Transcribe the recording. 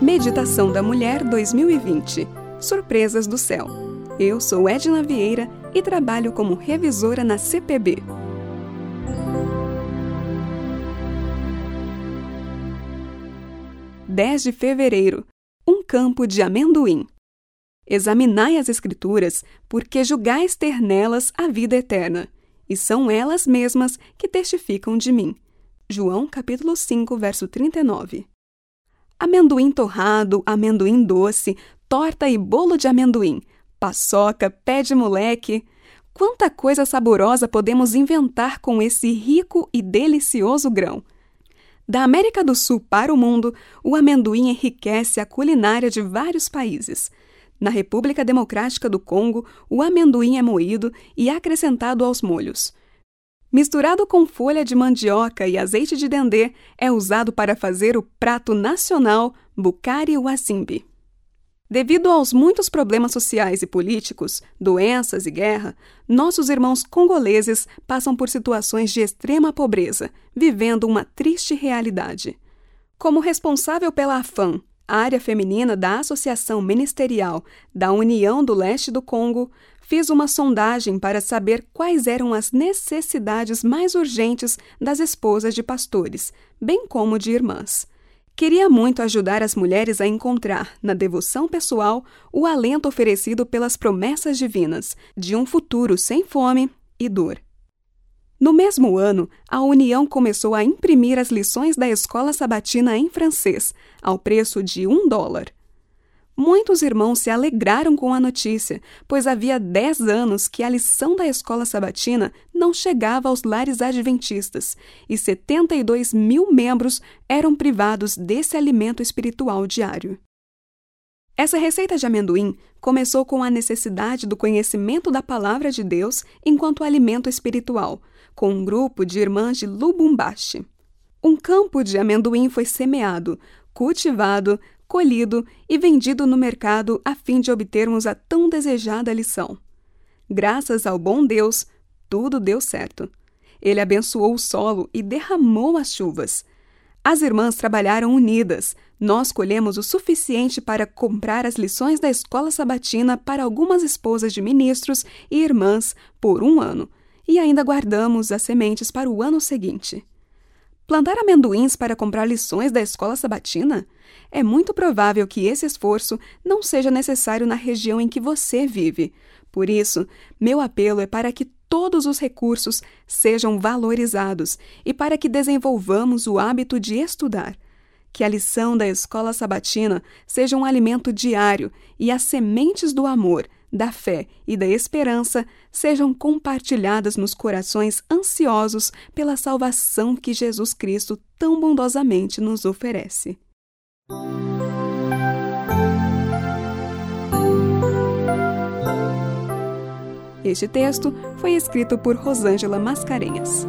Meditação da Mulher 2020 Surpresas do Céu. Eu sou Edna Vieira e trabalho como revisora na CPB. Dez de fevereiro Um campo de amendoim. Examinai as Escrituras, porque julgais ter nelas a vida eterna, e são elas mesmas que testificam de mim. João capítulo 5, verso 39. Amendoim torrado, amendoim doce, torta e bolo de amendoim, paçoca, pé de moleque. Quanta coisa saborosa podemos inventar com esse rico e delicioso grão. Da América do Sul para o mundo, o amendoim enriquece a culinária de vários países. Na República Democrática do Congo, o amendoim é moído e acrescentado aos molhos. Misturado com folha de mandioca e azeite de dendê, é usado para fazer o prato nacional Bukari Wasimbi. Devido aos muitos problemas sociais e políticos, doenças e guerra, nossos irmãos congoleses passam por situações de extrema pobreza, vivendo uma triste realidade. Como responsável pela AFAM, área feminina da Associação Ministerial da União do Leste do Congo, fiz uma sondagem para saber quais eram as necessidades mais urgentes das esposas de pastores, bem como de irmãs. Queria muito ajudar as mulheres a encontrar, na devoção pessoal, o alento oferecido pelas promessas divinas de um futuro sem fome e dor. No mesmo ano, a União começou a imprimir as lições da escola sabatina em francês, ao preço de um dólar. Muitos irmãos se alegraram com a notícia, pois havia dez anos que a lição da escola sabatina não chegava aos lares adventistas e 72 mil membros eram privados desse alimento espiritual diário. Essa receita de amendoim começou com a necessidade do conhecimento da palavra de Deus enquanto alimento espiritual, com um grupo de irmãs de Lubumbashi. Um campo de amendoim foi semeado, cultivado, colhido e vendido no mercado a fim de obtermos a tão desejada lição. Graças ao bom Deus, tudo deu certo. Ele abençoou o solo e derramou as chuvas. As irmãs trabalharam unidas. Nós colhemos o suficiente para comprar as lições da escola sabatina para algumas esposas de ministros e irmãs por um ano, e ainda guardamos as sementes para o ano seguinte. Plantar amendoins para comprar lições da escola sabatina? É muito provável que esse esforço não seja necessário na região em que você vive. Por isso, meu apelo é para que todos os recursos sejam valorizados e para que desenvolvamos o hábito de estudar. Que a lição da escola sabatina seja um alimento diário e as sementes do amor da fé e da esperança sejam compartilhadas nos corações ansiosos pela salvação que Jesus Cristo tão bondosamente nos oferece. Este texto foi escrito por Rosângela Mascarenhas.